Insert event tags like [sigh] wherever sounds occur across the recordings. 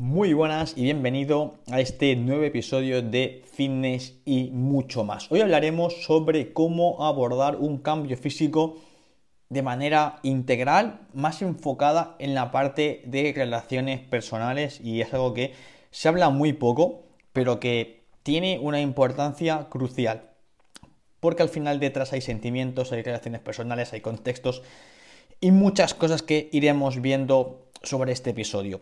Muy buenas y bienvenido a este nuevo episodio de Fitness y mucho más. Hoy hablaremos sobre cómo abordar un cambio físico de manera integral, más enfocada en la parte de relaciones personales y es algo que se habla muy poco, pero que tiene una importancia crucial. Porque al final detrás hay sentimientos, hay relaciones personales, hay contextos y muchas cosas que iremos viendo sobre este episodio.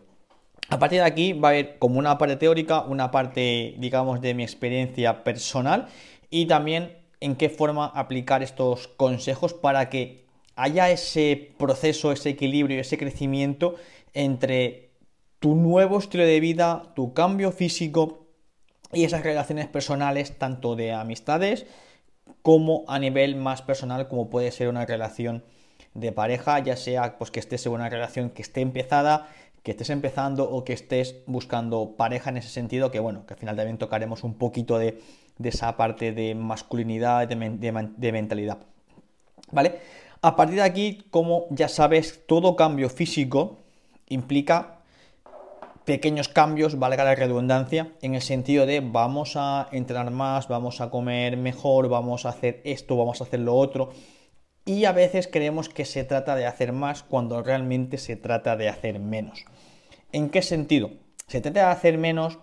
A partir de aquí va a haber como una parte teórica, una parte, digamos, de mi experiencia personal y también en qué forma aplicar estos consejos para que haya ese proceso, ese equilibrio, ese crecimiento entre tu nuevo estilo de vida, tu cambio físico y esas relaciones personales, tanto de amistades como a nivel más personal, como puede ser una relación de pareja, ya sea pues que estés en una relación que esté empezada, que estés empezando o que estés buscando pareja en ese sentido, que bueno, que al final también tocaremos un poquito de, esa parte de masculinidad, de, mentalidad. ¿Vale? A partir de aquí, como ya sabes, todo cambio físico implica pequeños cambios, valga la redundancia, en el sentido de vamos a entrenar más, vamos a comer mejor, vamos a hacer esto, vamos a hacer lo otro. Y a veces creemos que se trata de hacer más cuando realmente se trata de hacer menos. ¿En qué sentido? Se trata de hacer menos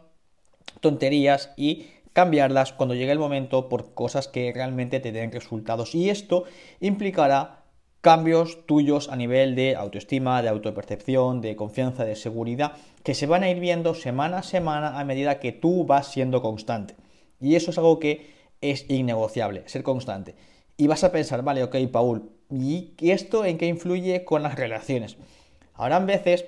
tonterías y cambiarlas cuando llegue el momento por cosas que realmente te den resultados. Y esto implicará cambios tuyos a nivel de autoestima, de autopercepción, de confianza, de seguridad, que se van a ir viendo semana a semana a medida que tú vas siendo constante. Y eso es algo que es innegociable, ser constante. Y vas a pensar, vale, ok, Paul, ¿y esto en qué influye con las relaciones? Habrán veces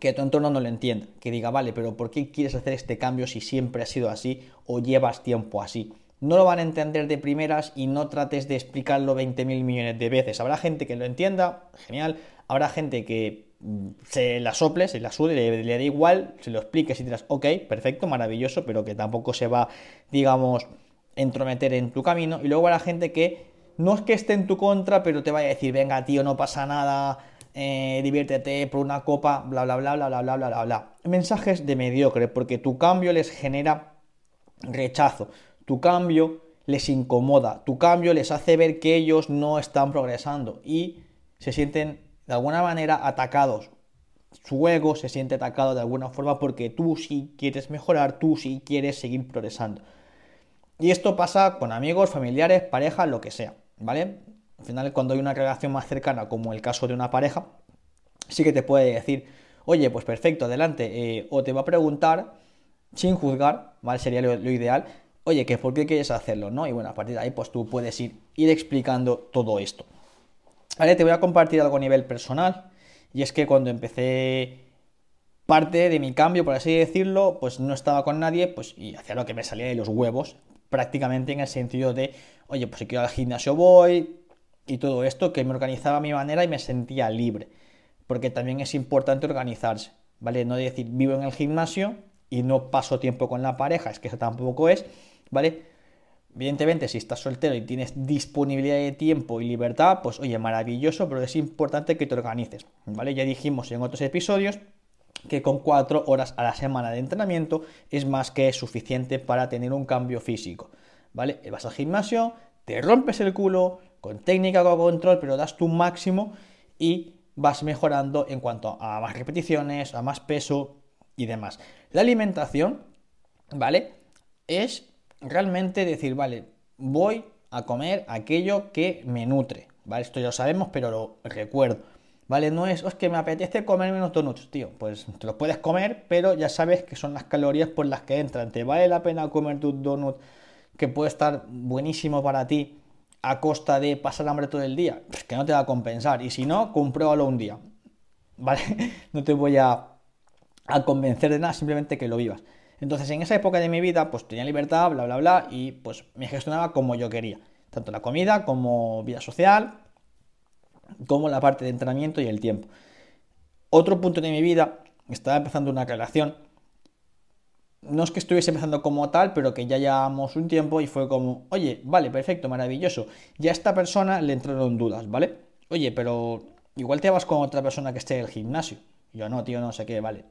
que tu entorno no lo entienda, que diga, vale, pero ¿por qué quieres hacer este cambio si siempre ha sido así o llevas tiempo así? No lo van a entender de primeras y no trates de explicarlo 20.000 millones de veces. Habrá gente que lo entienda, genial. Habrá gente que mm, se la sople, se la sude, le, le da igual, se lo expliques y dirás, ok, perfecto, maravilloso, pero que tampoco se va, digamos, entrometer en tu camino. Y luego habrá gente que no es que esté en tu contra, pero te vaya a decir, venga, tío, no pasa nada, eh, diviértete por una copa, bla, bla, bla, bla, bla, bla, bla, bla, bla. Mensajes de mediocre, porque tu cambio les genera rechazo, tu cambio les incomoda, tu cambio les hace ver que ellos no están progresando y se sienten de alguna manera atacados. Su ego se siente atacado de alguna forma porque tú sí quieres mejorar, tú sí quieres seguir progresando. Y esto pasa con amigos, familiares, pareja, lo que sea, ¿vale? Al final, cuando hay una relación más cercana, como el caso de una pareja, sí que te puede decir, oye, pues perfecto, adelante, eh, o te va a preguntar, sin juzgar, ¿vale? Sería lo, ideal, oye, que por qué quieres hacerlo, ¿no? Y bueno, a partir de ahí, pues tú puedes ir, ir explicando todo esto. Vale, te voy a compartir algo a nivel personal, y es que cuando empecé parte de mi cambio, por así decirlo, pues no estaba con nadie, pues y hacía lo que me salía de los huevos, prácticamente en el sentido de, oye, pues si quiero al gimnasio voy, y todo esto, que me organizaba a mi manera y me sentía libre. Porque también es importante organizarse, ¿vale? No decir vivo en el gimnasio y no paso tiempo con la pareja, es que eso tampoco es, ¿vale? Evidentemente, si estás soltero y tienes disponibilidad de tiempo y libertad, pues oye, maravilloso, pero es importante que te organices, ¿vale? Ya dijimos en otros episodios que con cuatro horas a la semana de entrenamiento es más que suficiente para tener un cambio físico, ¿vale? Vas al gimnasio, te rompes el culo, con técnica, con control, pero das tu máximo y vas mejorando en cuanto a más repeticiones, a más peso y demás. La alimentación, ¿vale? Es realmente decir, vale, voy a comer aquello que me nutre, ¿vale? Esto ya lo sabemos, pero lo recuerdo, ¿vale? No es, es que me apetece comer menos donuts, tío, pues te los puedes comer, pero ya sabes que son las calorías por las que entran. ¿Te vale la pena comer tu donut que puede estar buenísimo para ti? a costa de pasar hambre todo el día, pues que no te va a compensar. Y si no, compruébalo un día. [laughs] ¿Vale? No te voy a, a convencer de nada, simplemente que lo vivas. Entonces, en esa época de mi vida, pues tenía libertad, bla, bla, bla, y pues me gestionaba como yo quería. Tanto la comida como vida social, como la parte de entrenamiento y el tiempo. Otro punto de mi vida, estaba empezando una relación no es que estuviese empezando como tal, pero que ya llevamos un tiempo y fue como, oye, vale, perfecto, maravilloso. Ya a esta persona le entraron dudas, ¿vale? Oye, pero igual te vas con otra persona que esté en el gimnasio. yo no, tío, no sé qué, vale.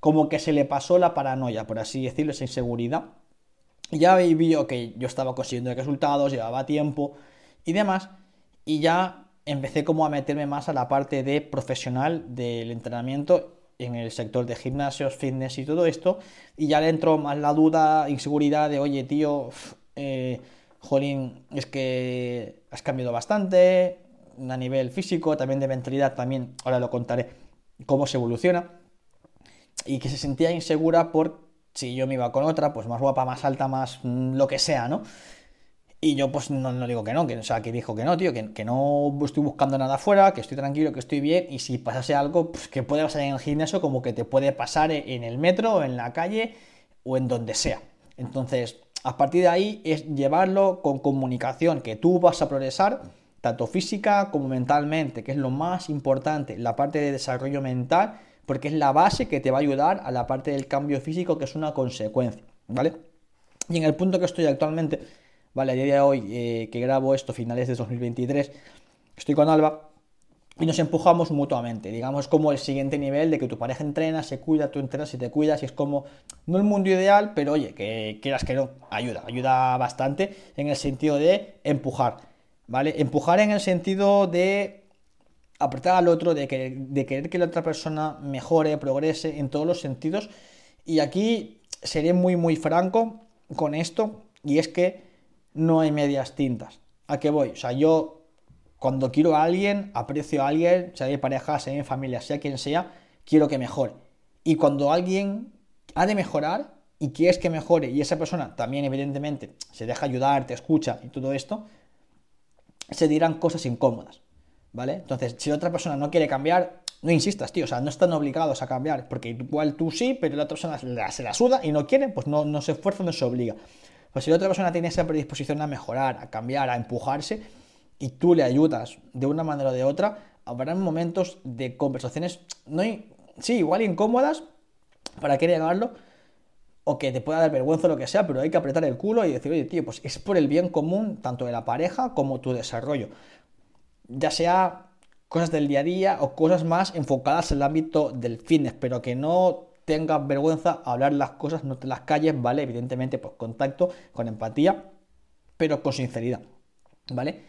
como que se le pasó la paranoia, por así decirlo, esa inseguridad. Ya vio que yo estaba consiguiendo resultados, llevaba tiempo y demás, y ya empecé como a meterme más a la parte de profesional del entrenamiento en el sector de gimnasios, fitness y todo esto, y ya le entró más la duda, inseguridad de, oye, tío, eh, jolín, es que has cambiado bastante a nivel físico, también de mentalidad, también, ahora lo contaré, cómo se evoluciona, y que se sentía insegura por si yo me iba con otra, pues más guapa, más alta, más mm, lo que sea, ¿no? Y yo pues no, digo que no, que, o sea, que dijo que no, tío, que, que, no estoy buscando nada afuera, que estoy tranquilo, que estoy bien, y si pasase algo, pues que puede pasar en el gimnasio como que te puede pasar en el metro, en la calle o en donde sea. Entonces, a partir de ahí es llevarlo con comunicación, que tú vas a progresar, tanto física como mentalmente, que es lo más importante, la parte de desarrollo mental, porque es la base que te va a ayudar a la parte del cambio físico, que es una consecuencia, ¿vale? Y en el punto que estoy actualmente Vale, a día de hoy eh, que grabo esto, finales de 2023, estoy con Alba y nos empujamos mutuamente. Digamos como el siguiente nivel de que tu pareja entrena, se cuida, tú entrenas y te cuidas y es como, no el mundo ideal, pero oye, que quieras que no, ayuda, ayuda bastante en el sentido de empujar, ¿vale? Empujar en el sentido de apretar al otro, de, de querer que la otra persona mejore, progrese en todos los sentidos. Y aquí seré muy, muy franco con esto, y es que no hay medias tintas. ¿A qué voy? O sea, yo cuando quiero a alguien, aprecio a alguien, sea mi pareja, sea mi familia, sea quien sea, quiero que mejore. Y cuando alguien ha de mejorar y quieres que mejore y esa persona también evidentemente se deja ayudar, te escucha y todo esto, se dirán cosas incómodas, ¿vale? Entonces, si otra persona no quiere cambiar, no insistas, tío, o sea, no están obligados a cambiar, porque igual tú sí, pero la otra persona se la suda y no quiere, pues no, no se esfuerza, no se obliga. Pues si la otra persona tiene esa predisposición a mejorar, a cambiar, a empujarse, y tú le ayudas de una manera o de otra, habrá momentos de conversaciones, no sí, igual incómodas, para qué negarlo, o que te pueda dar vergüenza o lo que sea, pero hay que apretar el culo y decir, oye, tío, pues es por el bien común, tanto de la pareja como tu desarrollo. Ya sea cosas del día a día o cosas más enfocadas en el ámbito del fitness, pero que no tengas vergüenza hablar las cosas, no te las calles, ¿vale? Evidentemente, pues contacto, con empatía, pero con sinceridad, ¿vale?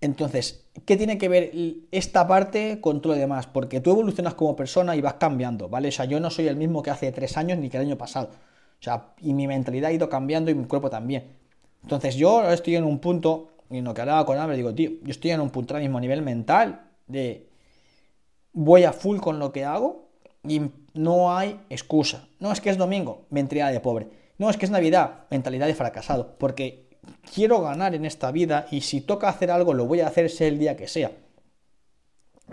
Entonces, ¿qué tiene que ver esta parte con todo lo demás? Porque tú evolucionas como persona y vas cambiando, ¿vale? O sea, yo no soy el mismo que hace tres años ni que el año pasado. O sea, y mi mentalidad ha ido cambiando y mi cuerpo también. Entonces, yo estoy en un punto, y en lo que hablaba con Albert, digo, tío, yo estoy en un punto ahora mismo a nivel mental de voy a full con lo que hago y no hay excusa. No es que es domingo, mentalidad de pobre. No es que es Navidad, mentalidad de fracasado. Porque quiero ganar en esta vida y si toca hacer algo lo voy a hacer sea el día que sea.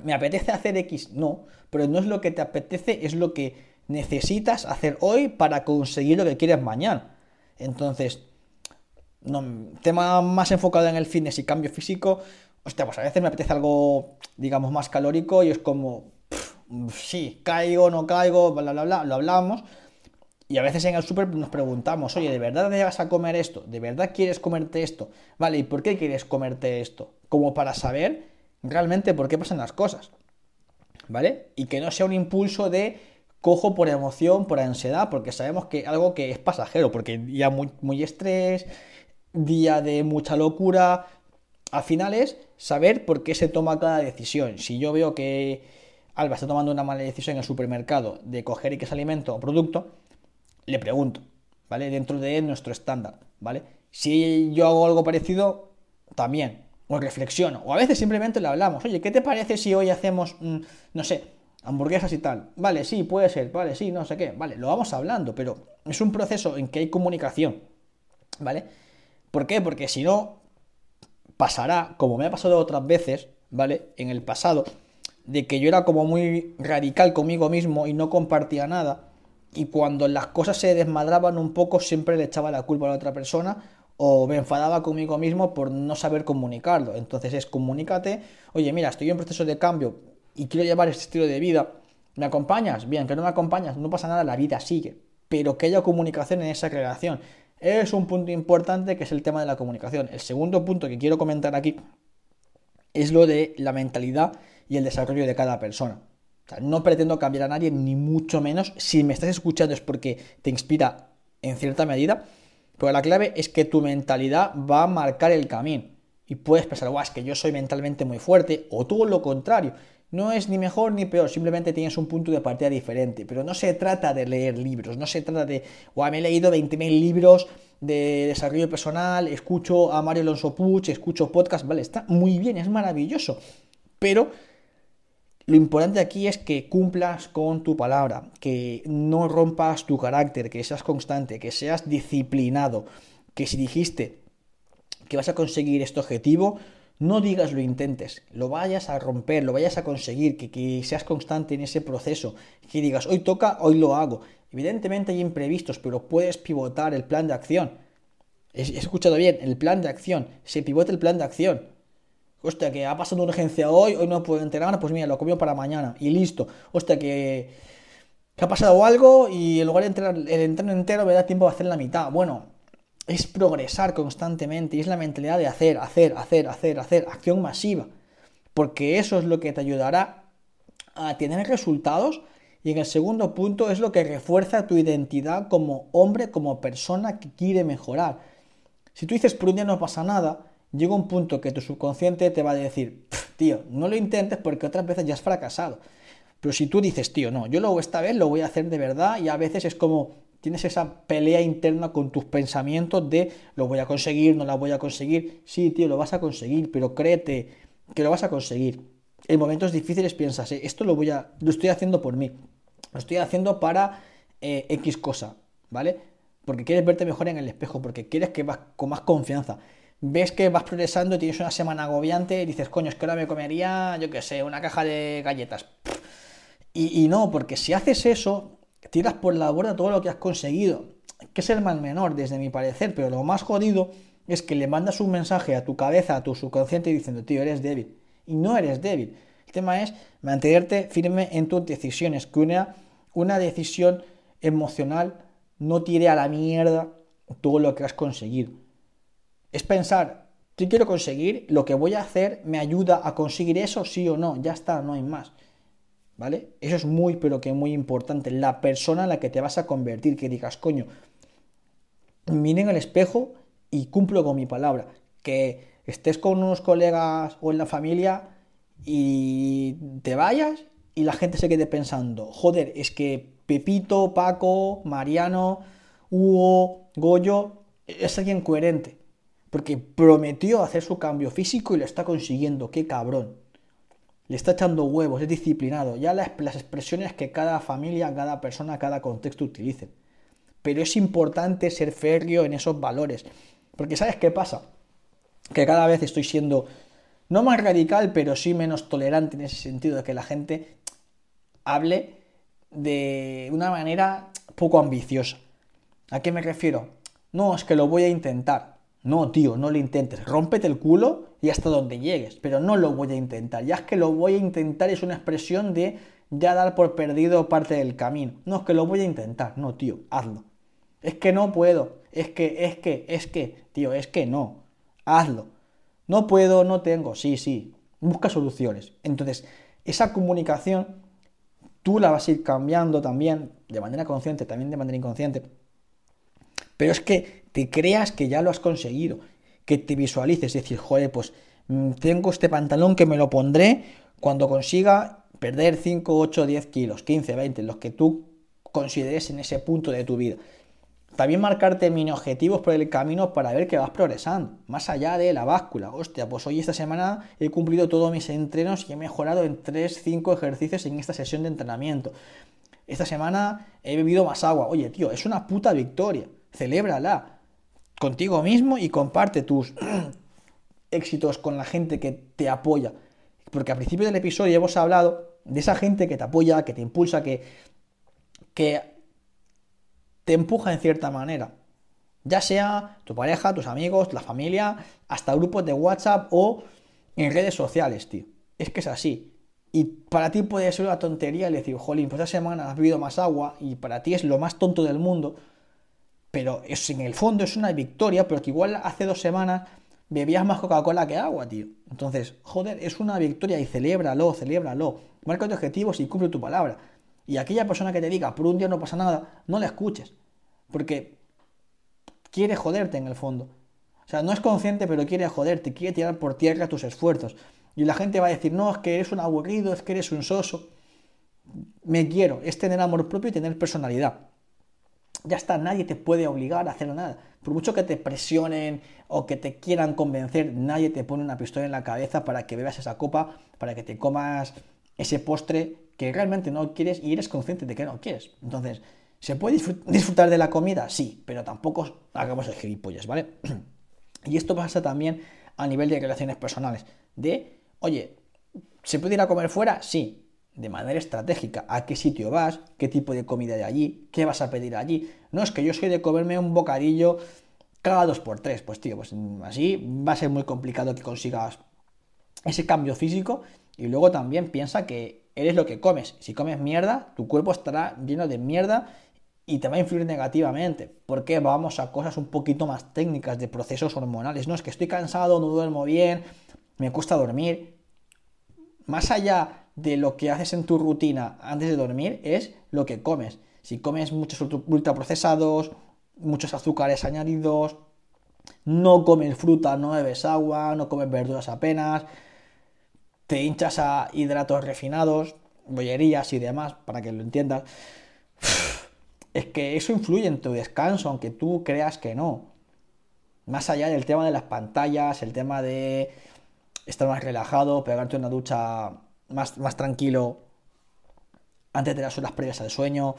¿Me apetece hacer X? No, pero no es lo que te apetece, es lo que necesitas hacer hoy para conseguir lo que quieres mañana. Entonces, no, tema más enfocado en el fitness y cambio físico, hostia, pues a veces me apetece algo, digamos, más calórico y es como, sí, caigo, no caigo, bla, bla, bla, lo hablamos. Y a veces en el súper nos preguntamos, oye, ¿de verdad te vas a comer esto? ¿De verdad quieres comerte esto? Vale, ¿y por qué quieres comerte esto? Como para saber realmente por qué pasan las cosas. ¿Vale? Y que no sea un impulso de cojo por emoción, por ansiedad, porque sabemos que algo que es pasajero, porque día muy, muy estrés, día de mucha locura, al final es saber por qué se toma cada decisión. Si yo veo que Alba está tomando una mala decisión en el supermercado de coger X alimento o producto, le pregunto, ¿vale? Dentro de nuestro estándar, ¿vale? Si yo hago algo parecido, también, o reflexiono, o a veces simplemente le hablamos, oye, ¿qué te parece si hoy hacemos, mm, no sé, hamburguesas y tal? Vale, sí, puede ser, vale, sí, no sé qué, vale, lo vamos hablando, pero es un proceso en que hay comunicación, ¿vale? ¿Por qué? Porque si no, pasará, como me ha pasado otras veces, ¿vale? En el pasado, de que yo era como muy radical conmigo mismo y no compartía nada. Y cuando las cosas se desmadraban un poco, siempre le echaba la culpa a la otra persona o me enfadaba conmigo mismo por no saber comunicarlo. Entonces es comunícate, oye, mira, estoy en proceso de cambio y quiero llevar este estilo de vida. ¿Me acompañas? Bien, que no me acompañas, no pasa nada, la vida sigue. Pero que haya comunicación en esa relación. Es un punto importante que es el tema de la comunicación. El segundo punto que quiero comentar aquí es lo de la mentalidad y el desarrollo de cada persona. no pretendo cambiar a nadie, ni mucho menos. Si me estás escuchando es porque te inspira en cierta medida. Pero la clave es que tu mentalidad va a marcar el camino. Y puedes pensar, guau, es que yo soy mentalmente muy fuerte, o todo lo contrario. No es ni mejor ni peor, simplemente tienes un punto de partida diferente. Pero no se trata de leer libros, no se trata de, guau, me he leído 20.000 libros de desarrollo personal, escucho a Mario Alonso Puch, escucho podcast, vale, está muy bien, es maravilloso. Pero lo importante aquí es que cumplas con tu palabra, que no rompas tu carácter, que seas constante, que seas disciplinado, que si dijiste que vas a conseguir este objetivo, no digas lo intentes, lo vayas a romper, lo vayas a conseguir, que, seas constante en ese proceso, que digas, hoy toca, hoy lo hago. Evidentemente hay imprevistos, pero puedes pivotar el plan de acción. He, escuchado bien, el plan de acción, se pivota el plan de acción. Hostia, que ha pasado una urgencia hoy, hoy no puedo entrenar, pues mira, lo copio para mañana y listo. Hostia, que, que ha pasado algo y en lugar de entrenar el entreno entero me da tiempo de hacer la mitad. Bueno, es progresar constantemente y es la mentalidad de hacer, hacer, hacer, hacer, hacer, acción masiva. Porque eso es lo que te ayudará a tener resultados y en el segundo punto es lo que refuerza tu identidad como hombre, como persona que quiere mejorar. Si tú dices por un día no pasa nada, llega un punto que tu subconsciente te va a decir, tío, no lo intentes porque otras veces ya has fracasado. Pero si tú dices, tío, no, yo lo esta vez, lo voy a hacer de verdad y a veces es como tienes esa pelea interna con tus pensamientos de lo voy a conseguir, no la voy a conseguir. Sí, tío, lo vas a conseguir, pero créete que lo vas a conseguir. En momentos difíciles piensas, eh, esto lo voy a, lo estoy haciendo por mí, lo estoy haciendo para eh, X cosa, ¿vale? Porque quieres verte mejor en el espejo, porque quieres que vas con más confianza ves que vas progresando y tienes una semana agobiante y dices, coño, es que ahora me comería, yo qué sé, una caja de galletas. Y, no, porque si haces eso, tiras por la borda todo lo que has conseguido. Que es el mal menor, desde mi parecer, pero lo más jodido es que le mandas un mensaje a tu cabeza, a tu subconsciente diciendo, tío, eres débil. Y no eres débil. El tema es mantenerte firme en tus decisiones, que una, una decisión emocional no tire a la mierda todo lo que has conseguido. Es pensar, ¿qué quiero conseguir? Lo que voy a hacer me ayuda a conseguir eso, sí o no. Ya está, no hay más. ¿Vale? Eso es muy, pero que muy importante. La persona en la que te vas a convertir, que digas, coño, miren el espejo y cumplo con mi palabra. Que estés con unos colegas o en la familia y te vayas y la gente se quede pensando, joder, es que Pepito, Paco, Mariano, Hugo, Goyo, es alguien coherente. Porque prometió hacer su cambio físico y lo está consiguiendo. ¡Qué cabrón! Le está echando huevos, es disciplinado. Ya las, expresiones que cada familia, cada persona, cada contexto utilicen. Pero es importante ser férreo en esos valores. Porque ¿sabes qué pasa? Que cada vez estoy siendo no más radical, pero sí menos tolerante en ese sentido de que la gente hable de una manera poco ambiciosa. ¿A qué me refiero? No, es que lo voy a intentar. No, tío, no lo intentes. Rómpete el culo y hasta donde llegues. Pero no lo voy a intentar. Ya es que lo voy a intentar es una expresión de ya dar por perdido parte del camino. No, es que lo voy a intentar. No, tío, hazlo. Es que no puedo. Es que, es que, es que, tío, es que no. Hazlo. No puedo, no tengo. Sí, sí. Busca soluciones. Entonces, esa comunicación tú la vas a ir cambiando también de manera consciente, también de manera inconsciente. Pero es que te creas que ya lo has conseguido, que te visualices, decir, joder, pues mm, tengo este pantalón que me lo pondré cuando consiga perder 5, 8, 10 kilos, 15, 20, los que tú consideres en ese punto de tu vida. También marcarte mini objetivos por el camino para ver que vas progresando, más allá de la báscula. Hostia, pues hoy esta semana he cumplido todos mis entrenos y he mejorado en 3, 5 ejercicios en esta sesión de entrenamiento. Esta semana he bebido más agua. Oye, tío, es una puta victoria. Celébrala contigo mismo y comparte tus [clears throat] éxitos con la gente que te apoya. Porque al principio del episodio hemos hablado de esa gente que te apoya, que te impulsa, que, que te empuja en cierta manera. Ya sea tu pareja, tus amigos, la familia, hasta grupos de WhatsApp o en redes sociales, tío. Es que es así. Y para ti puede ser una tontería decir, jolín, pues esta semana has bebido más agua y para ti es lo más tonto del mundo pero es, en el fondo es una victoria, pero que igual hace dos semanas bebías más Coca-Cola que agua, tío. Entonces, joder, es una victoria y celébralo, celébralo. marca tus objetivos y cumple tu palabra. Y aquella persona que te diga, por un día no pasa nada, no la escuches. Porque quiere joderte en el fondo. O sea, no es consciente, pero quiere joderte, quiere tirar por tierra tus esfuerzos. Y la gente va a decir, no, es que eres un aburrido, es que eres un soso. Me quiero, es tener amor propio y tener personalidad. Ya está, nadie te puede obligar a hacer nada. Por mucho que te presionen o que te quieran convencer, nadie te pone una pistola en la cabeza para que bebas esa copa, para que te comas ese postre que realmente no quieres y eres consciente de que no quieres. Entonces, ¿se puede disfrutar de la comida? Sí, pero tampoco hagamos el gilipollas, ¿vale? [clears throat] Y esto pasa también a nivel de relaciones personales. De, oye, ¿se puede ir a comer fuera? Sí, de manera estratégica. ¿A qué sitio vas? ¿Qué tipo de comida hay allí? ¿Qué vas a pedir allí? No es que yo soy de comerme un bocadillo cada dos por tres. Pues tío, pues así va a ser muy complicado que consigas ese cambio físico. Y luego también piensa que eres lo que comes. Si comes mierda, tu cuerpo estará lleno de mierda y te va a influir negativamente. Porque vamos a cosas un poquito más técnicas de procesos hormonales. No es que estoy cansado, no duermo bien, me cuesta dormir. Más allá de lo que haces en tu rutina antes de dormir es lo que comes. Si comes muchos ultraprocesados, muchos azúcares añadidos, no comes fruta, no bebes agua, no comes verduras apenas, te hinchas a hidratos refinados, bollerías y demás, para que lo entiendas. [sighs] Es que eso influye en tu descanso, aunque tú creas que no. Más allá del tema de las pantallas, el tema de estar más relajado, pegarte una ducha más, más tranquilo antes de las horas previas al sueño.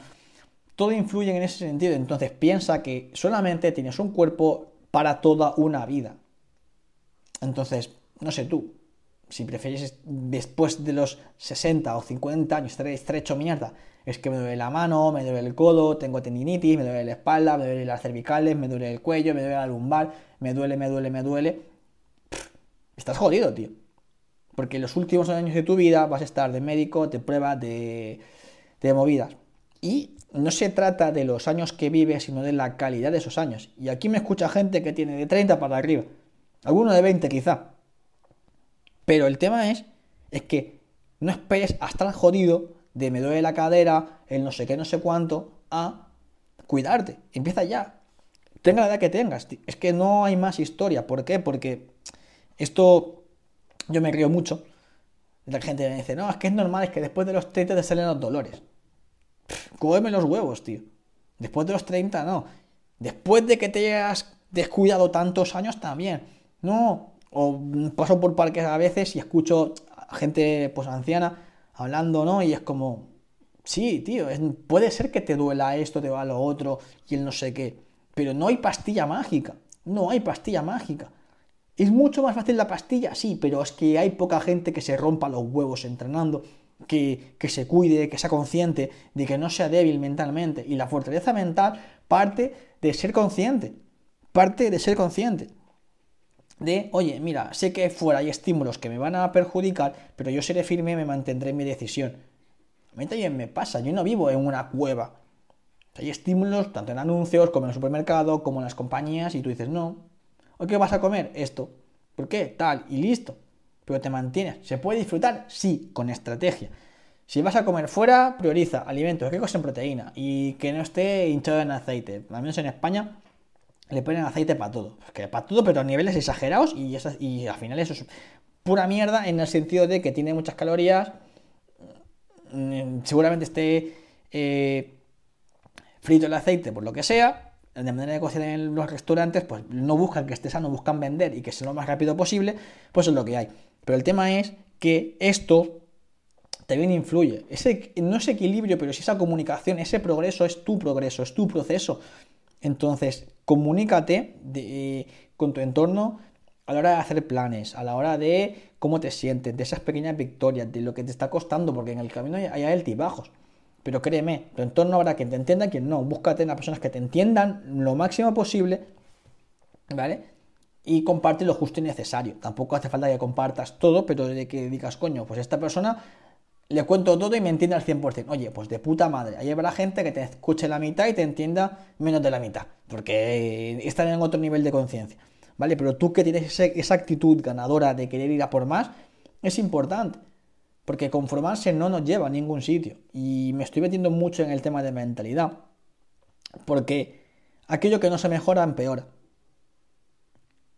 Todo influye en ese sentido. Entonces piensa que solamente tienes un cuerpo para toda una vida. Entonces, no sé tú, si prefieres después de los 60 o 50 años estar estrecho mierda, es que me duele la mano, me duele el codo, tengo tendinitis, me duele la espalda, me duele las cervicales, me duele el cuello, me duele la lumbar, me duele, me duele, me duele. estás jodido, tío. Porque los últimos años de tu vida vas a estar de médico, de pruebas, de, de movidas. Y no se trata de los años que vives, sino de la calidad de esos años. Y aquí me escucha gente que tiene de 30 para arriba. Alguno de 20 quizá. Pero el tema es, es que no esperes a estar jodido de me duele la cadera, el no sé qué, no sé cuánto, a cuidarte. Empieza ya. Tenga la edad que tengas. Es que no hay más historia. ¿Por qué? Porque esto yo me río mucho. La gente me dice, no, es que es normal, es que después de los 30 te salen los dolores. cógeme los huevos, tío. Después de los 30, no. Después de que te hayas descuidado tantos años, también. No, o paso por parques a veces y escucho a gente pues anciana hablando, ¿no? Y es como, sí, tío, puede ser que te duela esto, te va lo otro y el no sé qué, pero no hay pastilla mágica, no hay pastilla mágica. ¿Es mucho más fácil la pastilla? Sí, pero es que hay poca gente que se rompa los huevos entrenando, que, que se cuide, que sea consciente de que no sea débil mentalmente. Y la fortaleza mental parte de ser consciente, parte de ser consciente de, oye, mira, sé que fuera hay estímulos que me van a perjudicar, pero yo seré firme y me mantendré en mi decisión. A mí también me pasa, yo no vivo en una cueva. Hay estímulos tanto en anuncios como en el supermercado, como en las compañías, y tú dices, no, ¿o qué vas a comer? Esto. ¿Por qué? Tal, y listo. Pero te mantienes. ¿Se puede disfrutar? Sí, con estrategia. Si vas a comer fuera, prioriza alimentos ricos en proteína y que no esté hinchado en aceite. Al menos en España le ponen aceite para todo. Que para todo, pero a niveles exagerados y, y al final eso es pura mierda en el sentido de que tiene muchas calorías. Mm, seguramente esté eh, frito el aceite por lo que sea. De manera de cocinar en los restaurantes, pues no buscan que esté sano, buscan vender y que sea lo más rápido posible, pues es lo que hay. Pero el tema es que esto también influye. Ese, no es equilibrio, pero si esa comunicación, ese progreso es tu progreso, es tu proceso. Entonces, comunícate con tu entorno a la hora de hacer planes, a la hora de cómo te sientes, de esas pequeñas victorias, de lo que te está costando, porque en el camino hay, altibajos. Pero créeme, tu entorno habrá quien te entienda, quien no. Búscate a personas que te entiendan lo máximo posible, ¿vale? Y comparte lo justo y necesario. Tampoco hace falta que compartas todo, pero de que digas, coño, pues esta persona le cuento todo y me entiende al 100%. Oye, pues de puta madre. Ahí habrá gente que te escuche la mitad y te entienda menos de la mitad, porque están en otro nivel de conciencia. ¿Vale? Pero tú que tienes esa actitud ganadora de querer ir a por más, es importante. Porque conformarse no nos lleva a ningún sitio. Y me estoy metiendo mucho en el tema de mentalidad. Porque aquello que no se mejora empeora.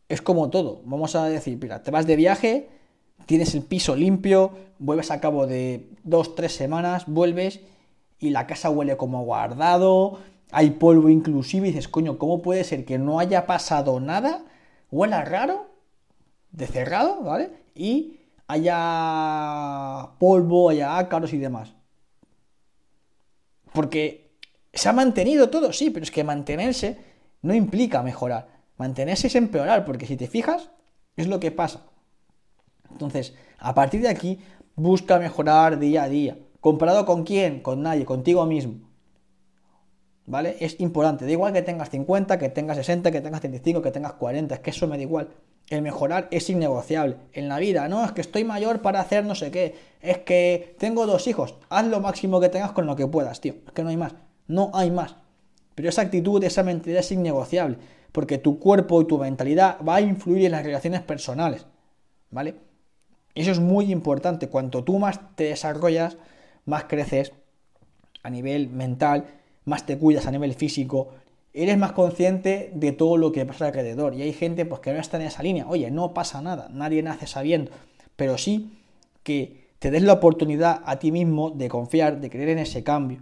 Es como todo. Vamos a decir, mira, te vas de viaje, tienes el piso limpio, vuelves a cabo de dos, tres semanas, vuelves y la casa huele como guardado, hay polvo inclusive y dices, coño, ¿cómo puede ser que no haya pasado nada? Huela raro, de cerrado, ¿vale? Y haya polvo, haya ácaros y demás. Porque se ha mantenido todo, sí, pero es que mantenerse no implica mejorar. Mantenerse es empeorar, porque si te fijas, es lo que pasa. Entonces, a partir de aquí, busca mejorar día a día. ¿Comparado con quién? Con nadie, contigo mismo. ¿Vale? Es importante. Da igual que tengas 50, que tengas 60, que tengas 35, que tengas 40. Es que eso me da igual. El mejorar es innegociable. En la vida, no, es que estoy mayor para hacer no sé qué. Es que tengo dos hijos. Haz lo máximo que tengas con lo que puedas, tío. Es que no hay más. No hay más. Pero esa actitud, esa mentalidad es innegociable. Porque tu cuerpo y tu mentalidad va a influir en las relaciones personales. ¿Vale? Eso es muy importante. Cuanto tú más te desarrollas, más creces a nivel mental, más te cuidas a nivel físico, eres más consciente de todo lo que pasa alrededor. Y hay gente pues, que no está en esa línea. Oye, no pasa nada, nadie nace sabiendo. Pero sí que te des la oportunidad a ti mismo de confiar, de creer en ese cambio.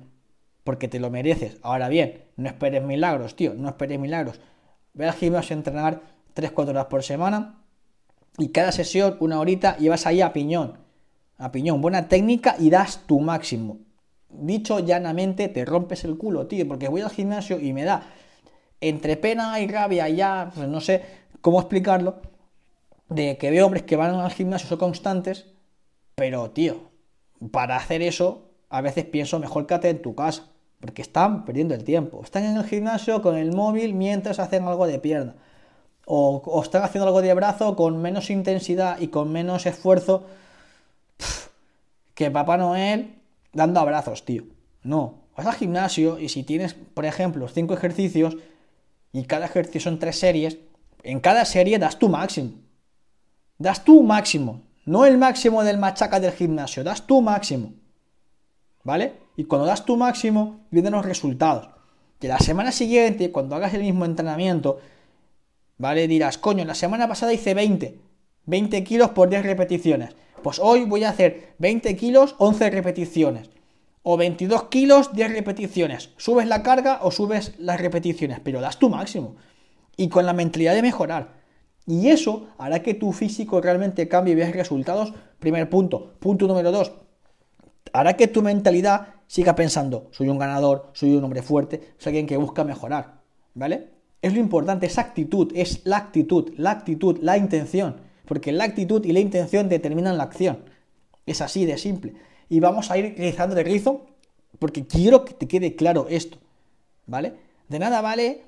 Porque te lo mereces. Ahora bien, no esperes milagros, tío, no esperes milagros. Ve al gimnasio a entrenar 3-4 horas por semana y cada sesión una horita y vas ahí a piñón. A piñón, buena técnica y das tu máximo. Dicho llanamente, te rompes el culo, tío, porque voy al gimnasio y me da entre pena y rabia, ya, pues no sé cómo explicarlo, de que veo hombres que van al gimnasio, son constantes, pero tío, para hacer eso, a veces pienso mejor quédate en tu casa, porque están perdiendo el tiempo. Están en el gimnasio con el móvil mientras hacen algo de pierna. O, están haciendo algo de brazo con menos intensidad y con menos esfuerzo que Papá Noel dando abrazos, tío. No, vas al gimnasio y si tienes, por ejemplo, cinco ejercicios, y cada ejercicio son tres series, en cada serie das tu máximo. Das tu máximo. No el máximo del machaca del gimnasio, das tu máximo. ¿Vale? Y cuando das tu máximo, vienen los resultados. Que la semana siguiente, cuando hagas el mismo entrenamiento, ¿vale? Dirás, coño, la semana pasada hice 20. 20 kilos por 10 repeticiones. Pues hoy voy a hacer 20 kilos, 11 repeticiones o 22 kilos, 10 repeticiones. Subes la carga o subes las repeticiones, pero das tu máximo. Y con la mentalidad de mejorar. Y eso hará que tu físico realmente cambie y veas resultados. Primer punto. Punto número dos. Hará que tu mentalidad siga pensando, soy un ganador, soy un hombre fuerte, soy alguien que busca mejorar. ¿Vale? Es lo importante, esa actitud, es la actitud, la actitud, la intención. Porque la actitud y la intención determinan la acción. Es así de simple y vamos a ir rizando de rizo porque quiero que te quede claro esto, ¿vale? De nada vale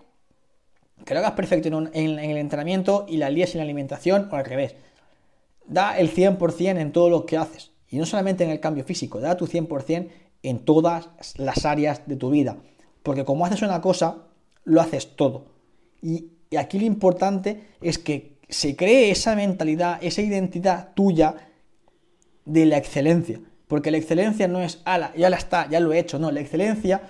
que lo hagas perfecto en, el entrenamiento y la líes en la alimentación o al revés. Da el 100% en todo lo que haces y no solamente en el cambio físico, da tu 100% en todas las áreas de tu vida. Porque como haces una cosa, lo haces todo. Y aquí lo importante es que se cree esa mentalidad, esa identidad tuya de la excelencia. Porque la excelencia no es, ala, ya la está, ya lo he hecho. No, la excelencia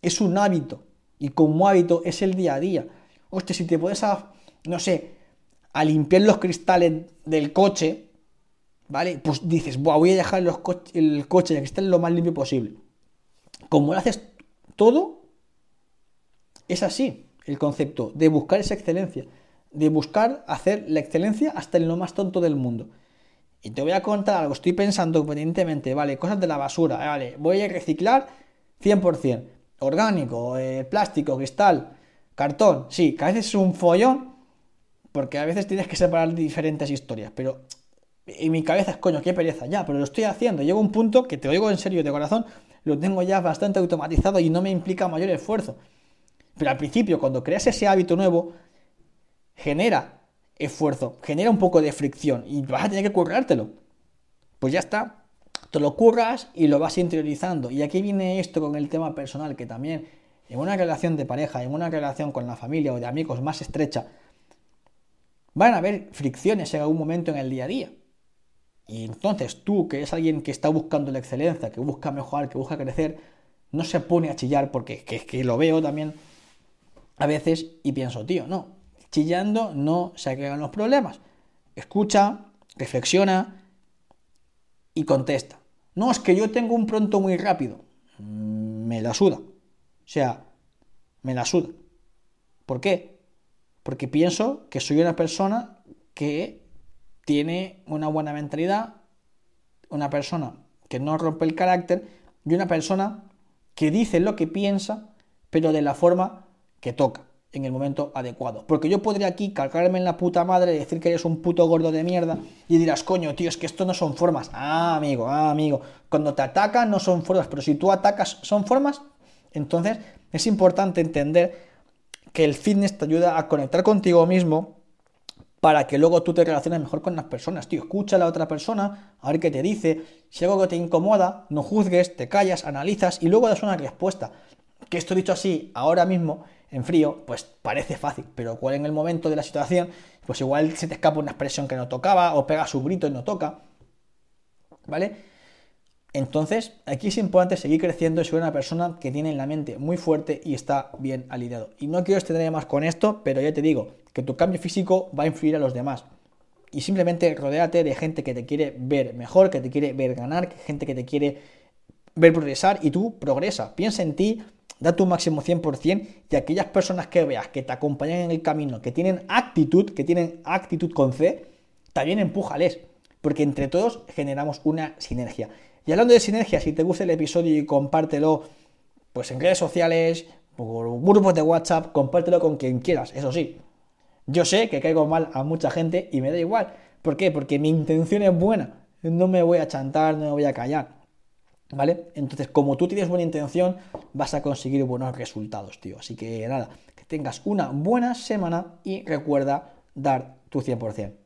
es un hábito. Y como hábito es el día a día. Hostia, si te puedes, a, no sé, a limpiar los cristales del coche, ¿vale? Pues dices, voy a dejar el coche, el cristal lo más limpio posible. Como lo haces todo, es así el concepto de buscar esa excelencia. De buscar hacer la excelencia hasta en lo más tonto del mundo. Y te voy a contar algo, estoy pensando evidentemente, vale, cosas de la basura, vale, voy a reciclar 100%, orgánico, eh, plástico, cristal, cartón, sí, que a veces es un follón, porque a veces tienes que separar diferentes historias, pero en mi cabeza es, coño, qué pereza, ya, pero lo estoy haciendo, llego a un punto que te lo digo en serio de corazón, lo tengo ya bastante automatizado y no me implica mayor esfuerzo. Pero al principio, cuando creas ese hábito nuevo, genera esfuerzo, genera un poco de fricción y vas a tener que currártelo. Pues ya está, te lo curras y lo vas interiorizando. Y aquí viene esto con el tema personal, que también en una relación de pareja, en una relación con la familia o de amigos más estrecha, van a haber fricciones en algún momento en el día a día. Y entonces tú, que eres alguien que está buscando la excelencia, que busca mejorar, que busca crecer, no se pone a chillar porque es que lo veo también a veces y pienso, tío, no, chillando no se aclaran los problemas. Escucha, reflexiona y contesta. No, es que yo tengo un pronto muy rápido. Mm, me la suda. O sea, me la suda. ¿Por qué? Porque pienso que soy una persona que tiene una buena mentalidad, una persona que no rompe el carácter y una persona que dice lo que piensa, pero de la forma que toca en el momento adecuado. Porque yo podría aquí cargarme en la puta madre y decir que eres un puto gordo de mierda y dirás, coño, tío, es que esto no son formas. Ah, amigo, ah, amigo. Cuando te atacan no son formas, pero si tú atacas son formas, entonces es importante entender que el fitness te ayuda a conectar contigo mismo para que luego tú te relaciones mejor con las personas. Tío, escucha a la otra persona, a ver qué te dice. Si algo que te incomoda, no juzgues, te callas, analizas y luego das una respuesta. Que esto dicho así, ahora mismo, en frío, pues parece fácil, pero cuál en el momento de la situación, pues igual se te escapa una expresión que no tocaba, o pega su grito y no toca. ¿Vale? Entonces, aquí es importante seguir creciendo y ser una persona que tiene la mente muy fuerte y está bien alineado. Y no quiero extenderme más con esto, pero ya te digo que tu cambio físico va a influir a los demás. Y simplemente rodéate de gente que te quiere ver mejor, que te quiere ver ganar, gente que te quiere ver progresar y tú progresa. Piensa en ti, da tu máximo 100% y aquellas personas que veas que te acompañan en el camino, que tienen actitud, que tienen actitud con C, también empújales, porque entre todos generamos una sinergia. Y hablando de sinergia, si te gusta el episodio y compártelo, pues en redes sociales, por grupos de WhatsApp, compártelo con quien quieras, eso sí. Yo sé que caigo mal a mucha gente y me da igual. ¿Por qué? Porque mi intención es buena. No me voy a chantar, no me voy a callar. ¿Vale? Entonces, como tú tienes buena intención, vas a conseguir buenos resultados, tío. Así que nada, que tengas una buena semana y recuerda dar tu 100%.